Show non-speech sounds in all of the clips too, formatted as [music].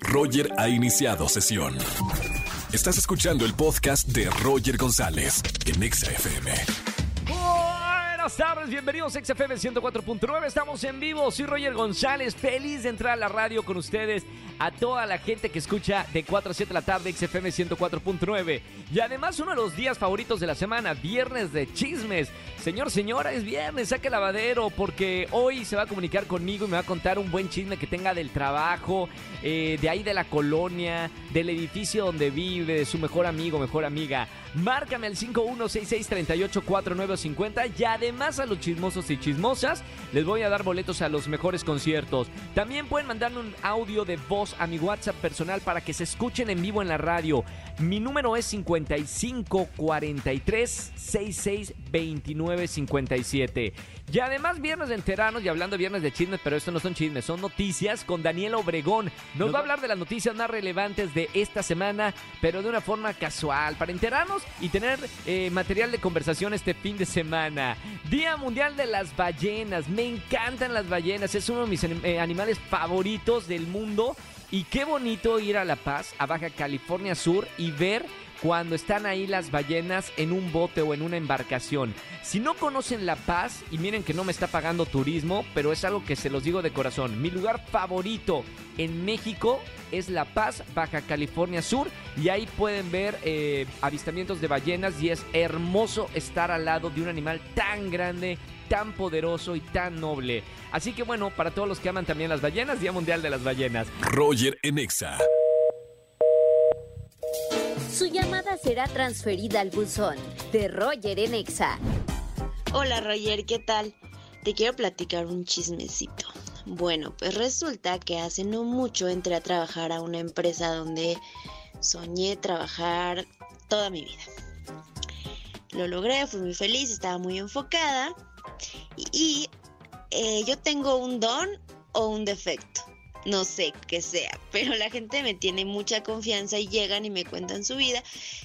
Roger ha iniciado sesión. Estás escuchando el podcast de Roger González en Exa FM. Buenas tardes, bienvenidos a XFM 104.9. Estamos en vivo. Soy Roger González, feliz de entrar a la radio con ustedes. A toda la gente que escucha de 4 a 7 de la tarde, XFM 104.9. Y además, uno de los días favoritos de la semana, viernes de chismes. Señor, señora, es viernes, saque lavadero, porque hoy se va a comunicar conmigo y me va a contar un buen chisme que tenga del trabajo, eh, de ahí de la colonia, del edificio donde vive, de su mejor amigo, mejor amiga. Márcame al 5166384950 y además a los chismosos y chismosas les voy a dar boletos a los mejores conciertos. También pueden mandarme un audio de voz a mi WhatsApp personal para que se escuchen en vivo en la radio. Mi número es 5543-662957. Y además viernes de enteranos y hablando viernes de chismes, pero esto no son chismes, son noticias con Daniel Obregón. Nos va a hablar de las noticias más relevantes de esta semana, pero de una forma casual, para enterarnos y tener eh, material de conversación este fin de semana. Día Mundial de las Ballenas. Me encantan las ballenas, es uno de mis eh, animales favoritos del mundo. Y qué bonito ir a La Paz, a Baja California Sur, y ver cuando están ahí las ballenas en un bote o en una embarcación. Si no conocen La Paz, y miren que no me está pagando turismo, pero es algo que se los digo de corazón, mi lugar favorito en México es La Paz, Baja California Sur, y ahí pueden ver eh, avistamientos de ballenas y es hermoso estar al lado de un animal tan grande, tan poderoso y tan noble. Así que bueno, para todos los que aman también las ballenas, Día Mundial de las Ballenas. Roger Enexa. Su llamada será transferida al buzón de Roger en Exa. Hola Roger, ¿qué tal? Te quiero platicar un chismecito. Bueno, pues resulta que hace no mucho entré a trabajar a una empresa donde soñé trabajar toda mi vida. Lo logré, fui muy feliz, estaba muy enfocada y, eh, yo tengo un don o un defecto no sé qué sea, [laughs] pero la gente me tiene mucha confianza y llegan y me cuentan su vida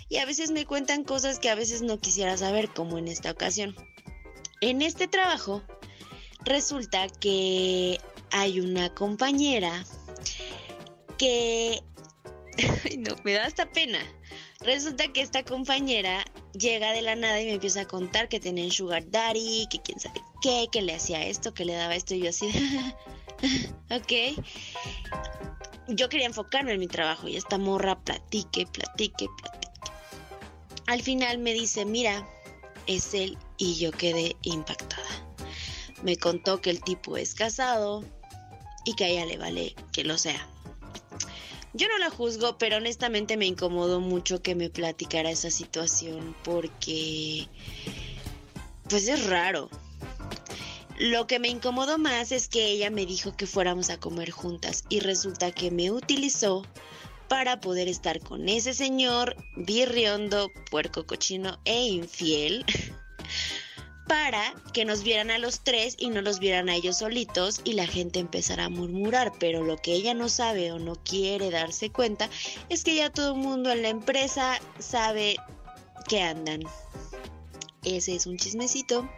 y a veces me cuentan cosas que a veces no quisiera saber, como en esta ocasión. En este trabajo resulta que hay una compañera que... [laughs] Ay, no, me da hasta pena. Resulta que esta compañera llega de la nada y me empieza a contar que tenía un sugar daddy, que quién sabe qué, que le hacía esto, que le daba esto y yo así [laughs] [laughs] ok. Yo quería enfocarme en mi trabajo y esta morra platique, platique, platique. Al final me dice, mira, es él y yo quedé impactada. Me contó que el tipo es casado y que a ella le vale que lo sea. Yo no la juzgo, pero honestamente me incomodó mucho que me platicara esa situación porque pues es raro. Lo que me incomodó más es que ella me dijo que fuéramos a comer juntas y resulta que me utilizó para poder estar con ese señor birriondo, puerco cochino e infiel. [laughs] para que nos vieran a los tres y no los vieran a ellos solitos y la gente empezara a murmurar, pero lo que ella no sabe o no quiere darse cuenta es que ya todo el mundo en la empresa sabe que andan. Ese es un chismecito,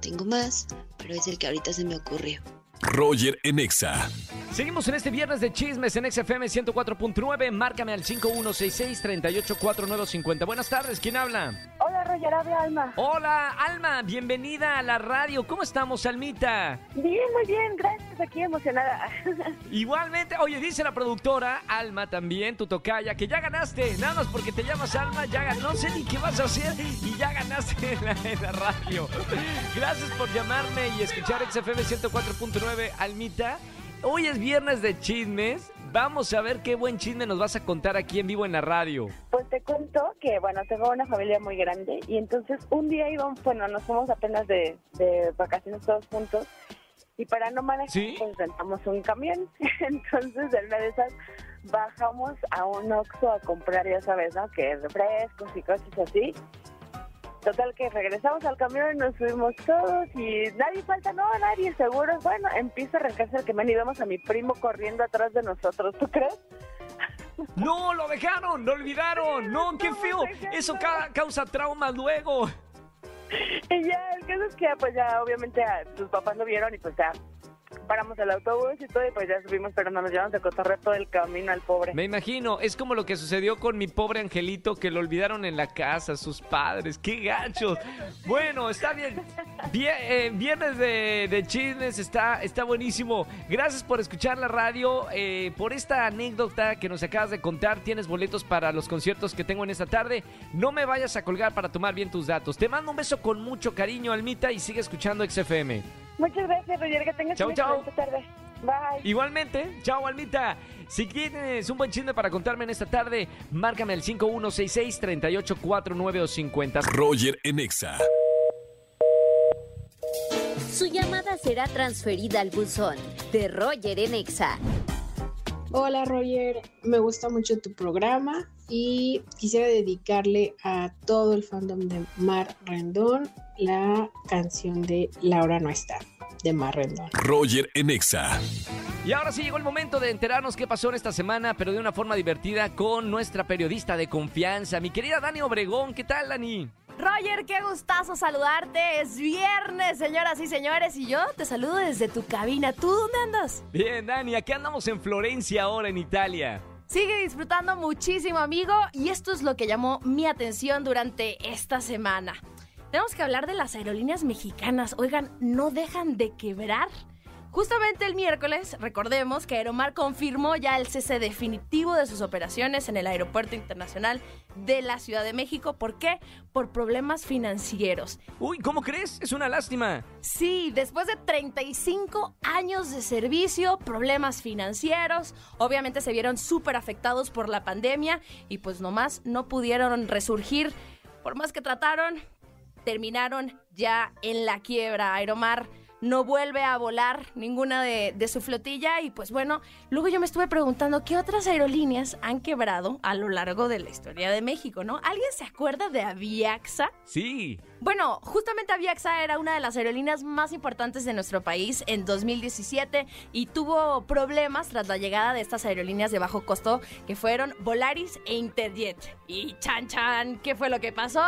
tengo más, pero es el que ahorita se me ocurrió. Roger Enexa. Seguimos en este viernes de chismes en XFM 104.9. Márcame al 5166-384950. Buenas tardes, ¿quién habla? Hola, Roger, habla Alma. Hola, Alma, bienvenida a la radio. ¿Cómo estamos, Almita? Bien, muy bien, gracias, aquí emocionada. [laughs] Igualmente, oye, dice la productora, Alma también, tu tocaya, que ya ganaste. Nada más porque te llamas Alma, ya ganaste. No sé ni qué vas a hacer y ya ganaste [laughs] en la, en la radio. Gracias por llamarme y escuchar XFM 104.9, Almita. Hoy es viernes de chismes. Vamos a ver qué buen chisme nos vas a contar aquí en vivo en la radio. Pues te cuento que, bueno, tengo una familia muy grande y entonces un día íbamos, bueno, nos fuimos apenas de, de vacaciones todos juntos y para no manejar, ¿Sí? pues rentamos un camión. [laughs] Entonces, en una de esas, bajamos a un Oxxo a comprar, ya sabes, ¿no? Que refrescos y cosas así. Total que regresamos al camión, nos subimos todos y nadie falta, no, nadie, seguro. Bueno, empieza a arrancarse el camión y vemos a mi primo corriendo atrás de nosotros, ¿tú crees? No, lo dejaron, lo olvidaron. No, qué feo. Eso ca- causa trauma luego. [laughs] Y ya, el caso es que pues ya obviamente sus papás lo vieron y pues ya paramos el autobús y todo, y pues ya subimos, pero no nos llevamos de cotorreo todo el camino al pobre. Me imagino, es como lo que sucedió con mi pobre angelito que lo olvidaron en la casa, sus padres. ¡Qué gachos! Bueno, está bien. Vie- eh, viernes de, de chismes, está, está buenísimo. Gracias por escuchar la radio, eh, por esta anécdota que nos acabas de contar. Tienes boletos para los conciertos que tengo en esta tarde. No me vayas a colgar para tomar bien tus datos. Te mando un beso con mucho cariño, Almita, y sigue escuchando XFM. Muchas gracias, Roger, que tengas Chau, una chau. excelente tarde. Bye. Igualmente, chao Almita. Si tienes un buen chisme para contarme en esta tarde, márcame al 5166-3849 o 50. Roger en Exa. Su llamada será transferida al buzón de Roger en Exa. Hola Roger, me gusta mucho tu programa y quisiera dedicarle a todo el fandom de Mar Rendón la canción de Laura no está, de Mar Rendón. Roger en Exa. Y ahora sí llegó el momento de enterarnos qué pasó en esta semana, pero de una forma divertida con nuestra periodista de confianza, mi querida Dani Obregón. ¿Qué tal, Dani? Roger, qué gustazo saludarte. Es viernes, señoras y señores, y yo te saludo desde tu cabina. ¿Tú dónde andas? Bien, Dani, aquí andamos en Florencia ahora en Italia. Sigue disfrutando muchísimo, amigo, y esto es lo que llamó mi atención durante esta semana. Tenemos que hablar de las aerolíneas mexicanas. Oigan, no dejan de quebrar. Justamente el miércoles, recordemos que Aeromar confirmó ya el cese definitivo de sus operaciones en el Aeropuerto Internacional de la Ciudad de México. ¿Por qué? Por problemas financieros. Uy, ¿cómo crees? Es una lástima. Sí, después de 35 años de servicio, problemas financieros, obviamente se vieron súper afectados por la pandemia y pues nomás no pudieron resurgir. Por más que trataron, terminaron ya en la quiebra. Aeromar no vuelve a volar ninguna de, su flotilla y pues bueno, luego yo me estuve preguntando qué otras aerolíneas han quebrado a lo largo de la historia de México, ¿no? ¿Alguien se acuerda de Aviaxa? Sí. Bueno, justamente Aviaxa era una de las aerolíneas más importantes de nuestro país en 2017 y tuvo problemas tras la llegada de estas aerolíneas de bajo costo que fueron Volaris e Interjet. Y chan chan, ¿qué fue lo que pasó?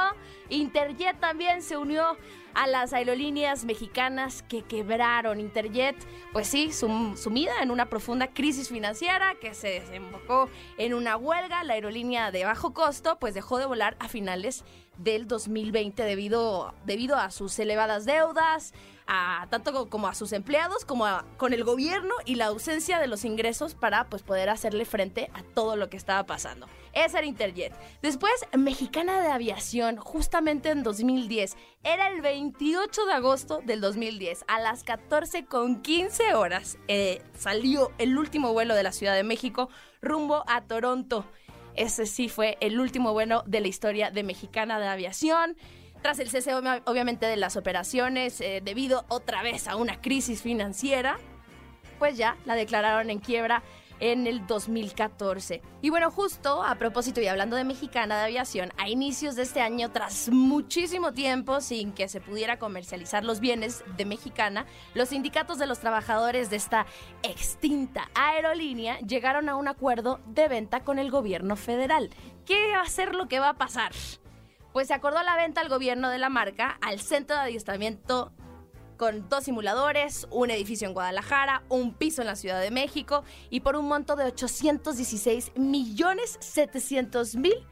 Interjet también se unió a las aerolíneas mexicanas que quebraron. Interjet, pues sí, sum, sumida en una profunda crisis financiera que se desembocó en una huelga. La aerolínea de bajo costo, pues dejó de volar a finales del 2020 debido, debido a sus elevadas deudas, a, tanto como a sus empleados como a, con el gobierno y la ausencia de los ingresos para pues, poder hacerle frente a todo lo que estaba pasando. Esa era Interjet. Después, Mexicana de Aviación, justamente en 2010. Era el 28 de agosto del 2010. A las 14 con 15 horas eh, salió el último vuelo de la Ciudad de México rumbo a Toronto. Ese sí fue el último vuelo de la historia de Mexicana de Aviación. Tras el cese, obviamente, de las operaciones, eh, debido otra vez a una crisis financiera, pues ya la declararon en quiebra en el 2014. Y bueno, justo a propósito y hablando de Mexicana de Aviación, a inicios de este año, tras muchísimo tiempo sin que se pudiera comercializar los bienes de Mexicana, los sindicatos de los trabajadores de esta extinta aerolínea llegaron a un acuerdo de venta con el gobierno federal. ¿Qué va a ser lo que va a pasar? Pues se acordó la venta al gobierno de la marca al centro de adiestramiento con dos simuladores, un edificio en Guadalajara, un piso en la Ciudad de México y por un monto de 816 millones 700 mil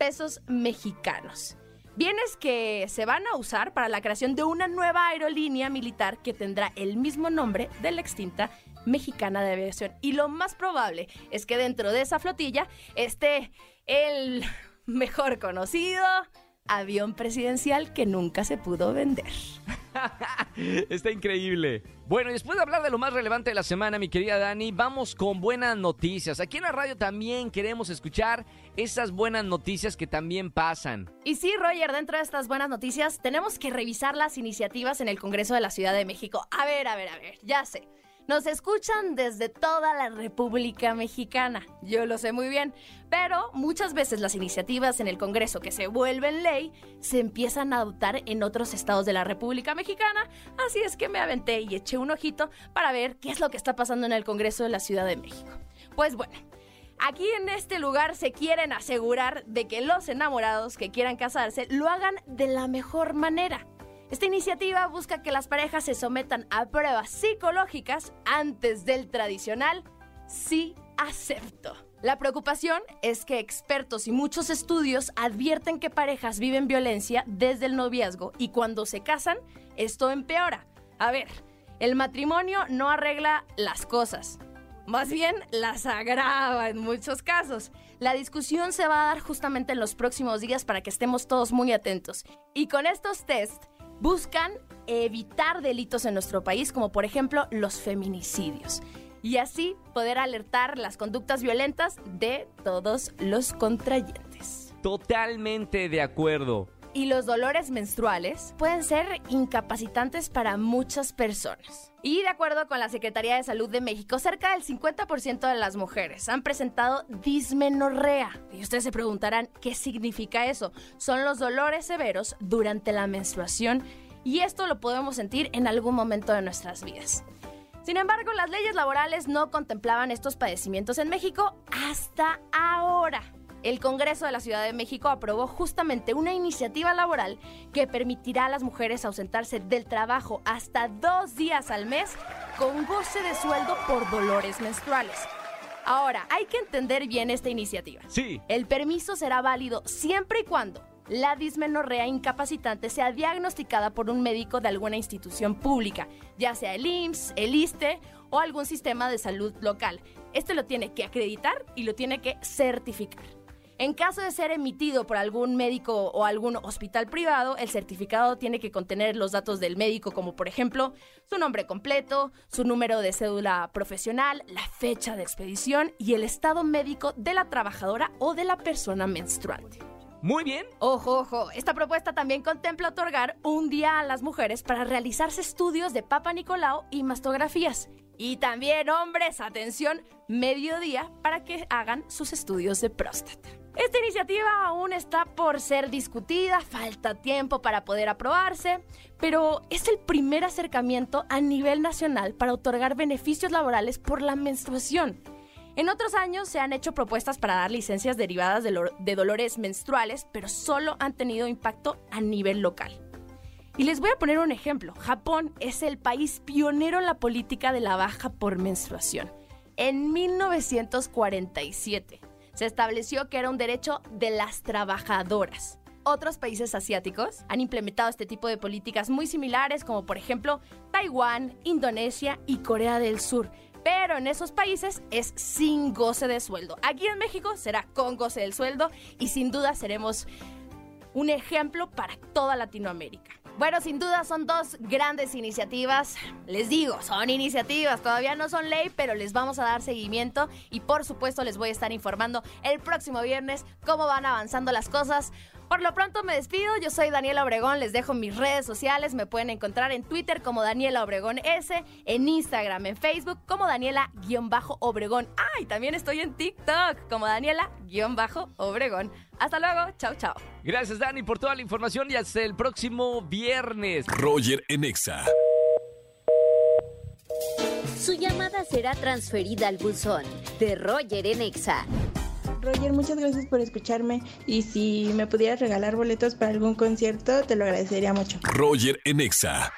pesos mexicanos. Bienes que se van a usar para la creación de una nueva aerolínea militar que tendrá el mismo nombre de la extinta mexicana de aviación. Y lo más probable es que dentro de esa flotilla esté el mejor conocido avión presidencial que nunca se pudo vender. [laughs] Está increíble. Bueno, y después de hablar de lo más relevante de la semana, mi querida Dani, vamos con buenas noticias. Aquí en la radio también queremos escuchar esas buenas noticias que también pasan. Y sí, Roger, dentro de estas buenas noticias tenemos que revisar las iniciativas en el Congreso de la Ciudad de México. A ver, a ver, a ver, ya sé. Nos escuchan desde toda la República Mexicana, yo lo sé muy bien, pero muchas veces las iniciativas en el Congreso que se vuelven ley se empiezan a adoptar en otros estados de la República Mexicana, así es que me aventé y eché un ojito para ver qué es lo que está pasando en el Congreso de la Ciudad de México. Pues bueno, Aquí en este lugar se quieren asegurar de que los enamorados que quieran casarse lo hagan de la mejor manera. Esta iniciativa busca que las parejas se sometan a pruebas psicológicas antes del tradicional sí acepto. La preocupación es que expertos y muchos estudios advierten que parejas viven violencia desde el noviazgo y cuando se casan, esto empeora. A ver, el matrimonio no arregla las cosas, más bien las agrava en muchos casos. La discusión se va a dar justamente en los próximos días para que estemos todos muy atentos. Y con estos test buscan evitar delitos en nuestro país, como por ejemplo los feminicidios. Y así poder alertar las conductas violentas de todos los contrayentes. Totalmente de acuerdo. Y los dolores menstruales pueden ser incapacitantes para muchas personas. Y de acuerdo con la Secretaría de Salud de México, cerca del 50% de las mujeres han presentado dismenorrea. Y ustedes se preguntarán, ¿qué significa eso? Son los dolores severos durante la menstruación y esto lo podemos sentir en algún momento de nuestras vidas. Sin embargo, las leyes laborales no contemplaban estos padecimientos en México hasta ahora el Congreso de la Ciudad de México aprobó justamente una iniciativa laboral que permitirá a las mujeres ausentarse del trabajo hasta dos días al mes con goce de sueldo por dolores menstruales. Ahora, hay que entender bien esta iniciativa. Sí. El permiso será válido siempre y cuando la dismenorrea incapacitante sea diagnosticada por un médico de alguna institución pública, ya sea el IMSS, el ISTE o algún sistema de salud local. Este lo tiene que acreditar y lo tiene que certificar. En caso de ser emitido por algún médico o algún hospital privado, el certificado tiene que contener los datos del médico, como por ejemplo su nombre completo, su número de cédula profesional, la fecha de expedición y el estado médico de la trabajadora o de la persona menstruante. Muy bien. Ojo, ojo, esta propuesta también contempla otorgar un día a las mujeres para realizarse estudios de Papa Nicolau y mastografías. Y también, hombres, atención, mediodía para que hagan sus estudios de próstata. Esta iniciativa aún está por ser discutida, falta tiempo para poder aprobarse, pero es el primer acercamiento a nivel nacional para otorgar beneficios laborales por la menstruación. En otros años se han hecho propuestas para dar licencias derivadas de, dolores menstruales, pero solo han tenido impacto a nivel local. Y les voy a poner un ejemplo. Japón es el país pionero en la política de la baja por menstruación. En 1947 se estableció que era un derecho de las trabajadoras. Otros países asiáticos han implementado este tipo de políticas muy similares, como por ejemplo Taiwán, Indonesia y Corea del Sur. Pero en esos países es sin goce de sueldo. Aquí en México será con goce del sueldo y sin duda seremos un ejemplo para toda Latinoamérica. Bueno, sin duda son dos grandes iniciativas. Les digo, son iniciativas, todavía no son ley, pero les vamos a dar seguimiento y por supuesto les voy a estar informando el próximo viernes cómo van avanzando las cosas. Por lo pronto me despido, yo soy Daniela Obregón, les dejo mis redes sociales, me pueden encontrar en Twitter como Daniela Obregón S, en Instagram, en Facebook como Daniela-Obregón. Ah, y también estoy en TikTok como Daniela-Obregón. Hasta luego, chao, chao. Gracias Dani por toda la información y hasta el próximo viernes. Roger Enexa. Su llamada será transferida al buzón de Roger Enexa. Roger, muchas gracias por escucharme y si me pudieras regalar boletos para algún concierto, te lo agradecería mucho. Roger Enexa.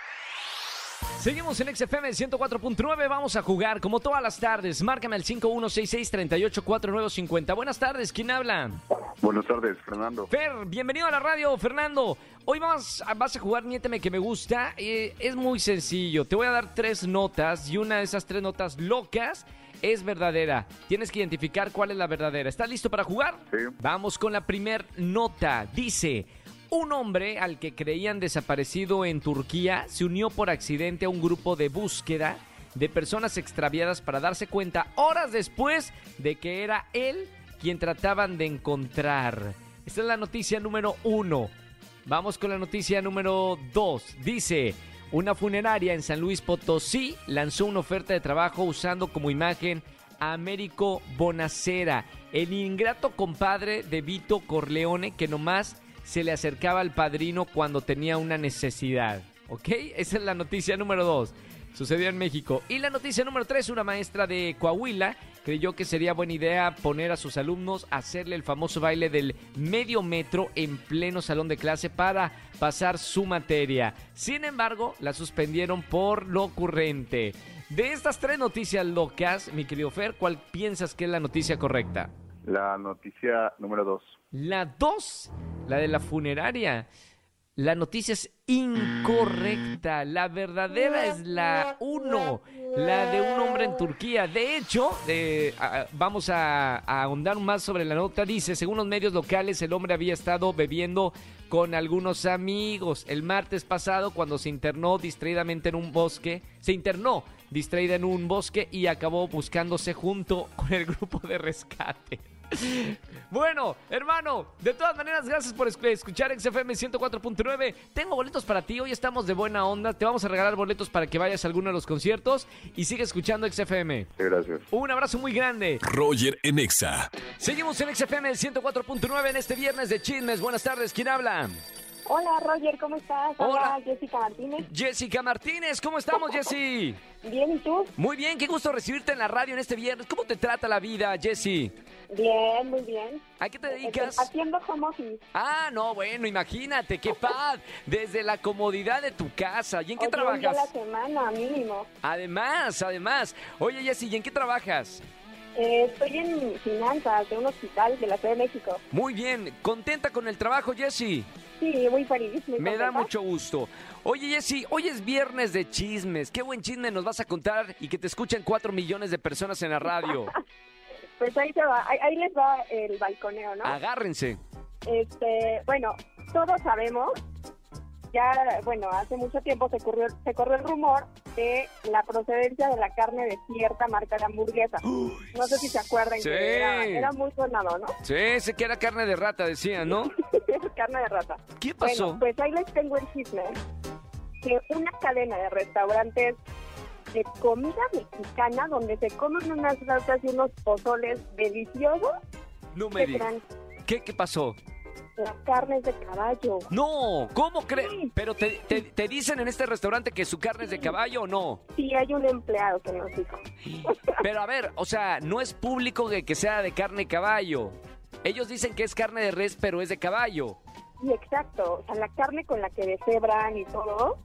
Seguimos en XFM 104.9, vamos a jugar como todas las tardes. Márcame al 5166-384950. Buenas tardes, ¿quién habla? Buenas tardes, Fernando. Fer, bienvenido a la radio, Fernando. Hoy vas, vas a jugar Niéteme que me gusta. Eh, es muy sencillo, te voy a dar tres notas y una de esas tres notas locas es verdadera. Tienes que identificar cuál es la verdadera. ¿Estás listo para jugar? Sí. Vamos con la primer nota. Dice, un hombre al que creían desaparecido en Turquía se unió por accidente a un grupo de búsqueda de personas extraviadas para darse cuenta horas después de que era él quien trataban de encontrar. Esta es la noticia número uno. Vamos con la noticia número dos. Dice, una funeraria en San Luis Potosí lanzó una oferta de trabajo usando como imagen a Américo Bonacera, el ingrato compadre de Vito Corleone que nomás se le acercaba al padrino cuando tenía una necesidad. ¿Ok? Esa es la noticia número dos. Sucedió en México. Y la noticia número tres, una maestra de Coahuila creyó que sería buena idea poner a sus alumnos a hacerle el famoso baile del medio metro en pleno salón de clase para pasar su materia. Sin embargo, la suspendieron por lo ocurrente. De estas tres noticias locas, mi querido Fer, ¿cuál piensas que es la noticia correcta? La noticia número dos. La dos, la de la funeraria. La noticia es incorrecta. La verdadera es la uno, la de un hombre en Turquía. De hecho, eh, a- vamos a, a ahondar más sobre la nota. Dice, según los medios locales, el hombre había estado bebiendo con algunos amigos. El martes pasado, cuando se internó distraídamente en un bosque, se internó distraída en un bosque y acabó buscándose junto con el grupo de rescate. Bueno, hermano, de todas maneras, gracias por esc- escuchar XFM 104.9. Tengo boletos para ti, hoy estamos de buena onda. Te vamos a regalar boletos para que vayas a alguno de los conciertos y sigue escuchando XFM. Gracias. Un abrazo muy grande. Roger en Exa. Seguimos en XFM 104.9 en este viernes de chismes. Buenas tardes, ¿quién habla? Hola Roger, ¿cómo estás? Hola. Hola Jessica Martínez. Jessica Martínez, ¿cómo estamos, Jessy? [laughs] Bien, ¿y tú? Muy bien, qué gusto recibirte en la radio en este viernes. ¿Cómo te trata la vida, Jessy? Bien, muy bien. ¿A qué te dedicas? Haciendo home office. Ah, no, bueno, imagínate, qué paz. Desde la comodidad de tu casa. ¿Y en qué Oye, un día a la trabajas? semana, mínimo. Además, además. Oye, Jessy, ¿y en qué trabajas? Eh, estoy en finanzas de un hospital de la Ciudad de México. Muy bien, ¿contenta con el trabajo, Jessy? Sí, muy feliz. Muy Me da mucho gusto. Oye, Jessy, hoy es viernes de chismes. Qué buen chisme nos vas a contar y que te escuchen cuatro millones de personas en la radio. [laughs] Pues ahí se va, ahí, ahí les va el balconeo, ¿no? Agárrense. Este, bueno, todos sabemos, ya, bueno, hace mucho tiempo se corrió, se corrió el rumor de la procedencia de la carne de cierta marca de hamburguesa. No sé si se acuerdan Sí. que era, era muy sonado, ¿no? Sí, sé que era carne de rata, decían, ¿no? [laughs] carne de rata. ¿Qué pasó? Bueno, pues ahí les tengo el chisme. Que una cadena de restaurantes de comida mexicana donde se comen unas salsas y unos pozoles deliciosos, no me ¿qué digas. ¿Qué, ¿Qué pasó? Las carnes de caballo. No, ¿cómo crees? Sí. Pero te, te- te dicen en este restaurante que su carne es de caballo o no. Sí, hay un empleado que nos dijo. [laughs] Pero a ver, o sea, no es público de que sea de carne de caballo. Ellos dicen que es carne de res, pero es de caballo. Sí, exacto. O sea, la carne con la que deshebran y todo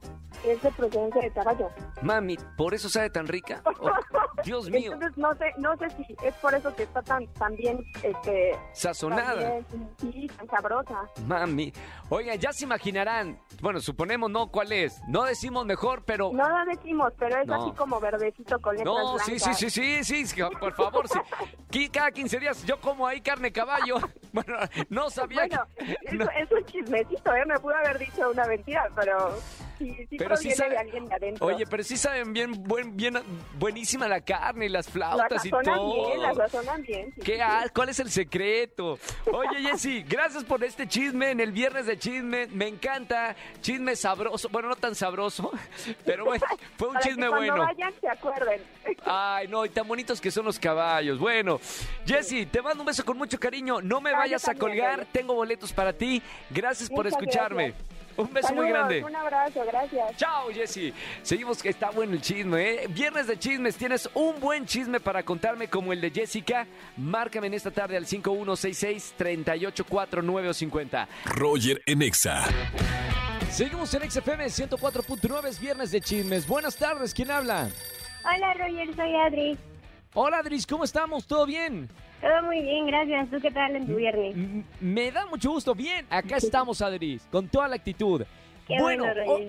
es de procedencia de caballo. Mami, ¿por eso sabe tan rica? Oh, [laughs] Dios mío, Entonces no sé, no sé si es por eso que está tan, tan bien, este, sazonada. sí, tan sabrosa. Mami. Oigan, ya se imaginarán. Bueno, suponemos no cuál es. No decimos mejor, pero. No lo decimos, pero es No. así como verdecito con letras No, sí, sí, blancas. sí, sí, sí, sí, por favor, sí. [laughs] Cada 15 días yo como ahí carne caballo. [laughs] Bueno, no sabía Bueno, que... es, no. es un chismecito, ¿eh? Me pudo haber dicho una mentira, pero sí, sí Pero sí sabe- de alguien de adentro. Oye, pero sí saben bien, buen, bien, buenísima la carne y las la flautas y todo. bien, la sazonan bien. sí, ¿Qué sí, ¿Cuál es el secreto? Oye, Jessy, gracias por este chisme en el viernes de chisme. Me encanta. Chisme sabroso. Bueno, no tan sabroso, pero bueno, fue un Para que chisme cuando bueno. vayan se acuerden. Ay, no, y tan bonitos que son los caballos. Bueno, Jessy, te mando un beso con mucho cariño. No me Ah, vayas a colgar. Tengo boletos para ti. Gracias por escucharme. gracias. Un beso muy grande. Un abrazo, gracias. Chao, Jessy. Seguimos que está bueno el chisme, ¿eh? Viernes de chismes. ¿Tienes un buen chisme para contarme como el de Jessica? Márcame en esta tarde al 5166-3849 o 50. Roger en Exa. Seguimos en XFM 104.9, es viernes de chismes. Buenas tardes, ¿quién habla? Hola Roger, soy Adri. Hola, Adris, ¿cómo estamos? ¿Todo bien? Todo muy bien, gracias. ¿Tú qué tal en tu viernes? M- Me da mucho gusto. Bien, acá [laughs] estamos, Adris, con toda la actitud. Qué bueno, ho-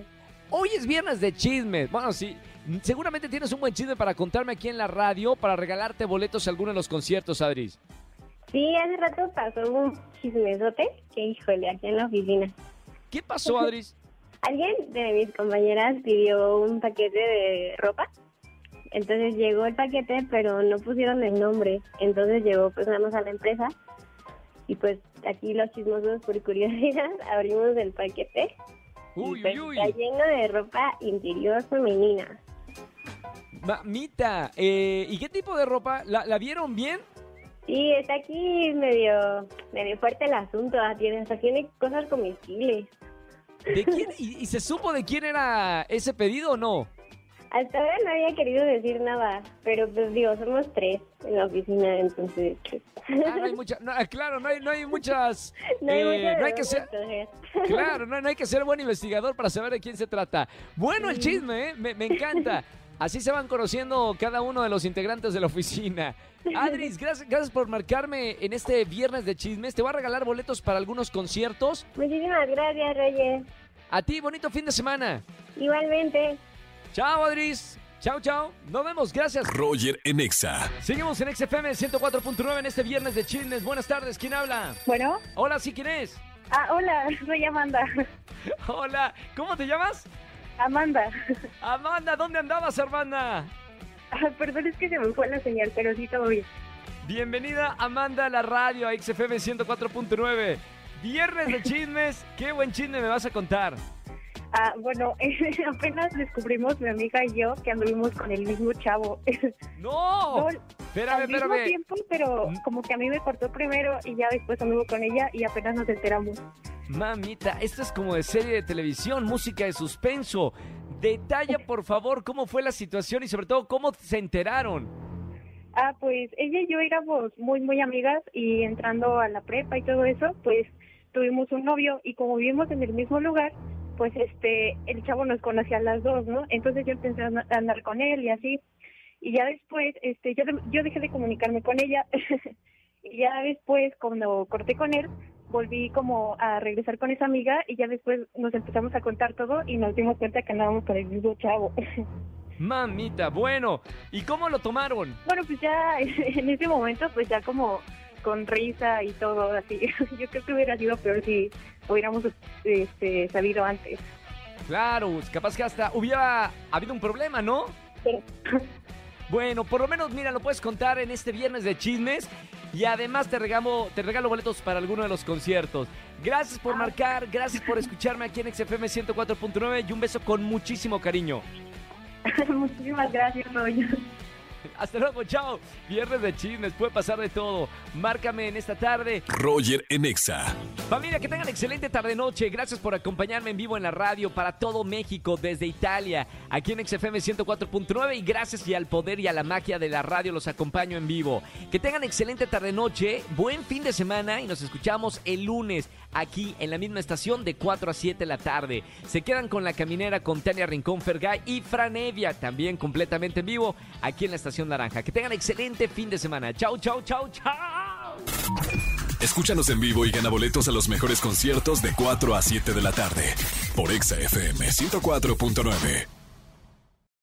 hoy es viernes de chismes. Bueno, sí, seguramente tienes un buen chisme para contarme aquí en la radio para regalarte boletos a alguno de los conciertos, Adris. Sí, hace rato pasó un chismesote que, híjole, aquí en la oficina. ¿Qué pasó, Adris? [laughs] Alguien de mis compañeras pidió un paquete de ropa. Entonces llegó el paquete, pero no pusieron el nombre. Entonces llegó pues nada más a la empresa. Y pues aquí los chismosos por curiosidad [laughs] abrimos el paquete. Uy, y pues uy, uy. está lleno de ropa interior femenina. Mamita, eh, ¿y qué tipo de ropa? ¿La, la vieron bien? Sí, está aquí medio, medio fuerte el asunto. ah, Tiene, hasta tiene cosas comestibles. ¿De quién? [laughs] ¿Y, y se supo de quién era ese pedido o no? Hasta ahora no había querido decir nada, pero pues digo, somos tres en la oficina, entonces... pues, Ah, no hay mucha, no, ah, claro, no hay, no hay muchas. [laughs] no hay eh, no hay que ser. [laughs] Claro, no, no hay que ser buen investigador para saber de quién se trata. Bueno, el chisme, ¿eh? me, me encanta. Así se van conociendo cada uno de los integrantes de la oficina. Adris, [laughs] gracias, gracias por marcarme en este viernes de chismes. Te voy a regalar boletos para algunos conciertos. Muchísimas gracias, Roger. A ti, bonito fin de semana. Igualmente. Chao, Adris. Chao, chao. Nos vemos, gracias. Roger en Exa. Seguimos en XFM 104.9 en este viernes de chismes. Buenas tardes, ¿quién habla? Bueno, Hola, ¿sí quién es? ah, hola, [laughs] soy Amanda. [laughs] Hola, ¿cómo te llamas? Amanda. Amanda, ¿dónde andabas, hermana? Ah, Perdón, es que se me fue la señal, pero sí todo bien. Bienvenida, Amanda, a la radio, a XFM 104.9. Viernes de chismes, [laughs] ¿qué buen chisme me vas a contar? Ah, bueno, [laughs] apenas descubrimos mi amiga y yo que anduvimos con el mismo chavo. [laughs] ¡No! No, espérame, al mismo espérame. tiempo, pero Mm. como que a mí me cortó primero y ya después anduvo con ella y apenas nos enteramos. Mamita, esto es como de serie de televisión, música de suspenso. Detalla, [laughs] por favor, cómo fue la situación y sobre todo cómo se enteraron. Ah, pues ella y yo éramos muy, muy amigas y entrando a la prepa y todo eso, pues tuvimos un novio y como vivimos en el mismo lugar, pues este, el chavo nos conocía a las dos, ¿no? Entonces yo empecé a andar con él y así. Y ya después, este, yo, yo dejé de comunicarme con ella. [laughs] y ya después, cuando corté con él, volví como a regresar con esa amiga y ya después nos empezamos a contar todo y nos dimos cuenta que andábamos con el mismo chavo. [laughs] Mamita, bueno, ¿y cómo lo tomaron? Bueno, pues ya [laughs] en ese momento, pues ya como con risa y todo así. [laughs] Yo creo que hubiera sido peor si hubiéramos este, sabido antes. Claro, capaz que hasta hubiera habido un problema, ¿no? Pero, Bueno, por lo menos, mira, lo puedes contar en este viernes de chismes. Y además te regalo, te regalo boletos para alguno de los conciertos. Gracias por marcar, gracias por escucharme aquí en XFM 104.9 y un beso con muchísimo cariño. [laughs] muchísimas gracias, Roy. [laughs] Hasta luego, chao. Viernes de chismes, puede pasar de todo. Márcame en esta tarde. Roger en Exa. Familia, que tengan excelente tarde-noche. Gracias por acompañarme en vivo en la radio para todo México, desde Italia, aquí en XFM 104.9. Y gracias y al poder y a la magia de la radio los acompaño en vivo. Que tengan excelente tarde-noche, buen fin de semana y nos escuchamos el lunes aquí en la misma estación de 4 a 7 de la tarde. Se quedan con la caminera con Tania Rincón Fergay y Fran Evia, también completamente en vivo aquí en la estación Naranja. Que tengan excelente fin de semana. Chau, chau, chau, chau. Escúchanos en vivo y gana boletos a los mejores conciertos de 4 a 7 de la tarde. Por Exa FM 104.9.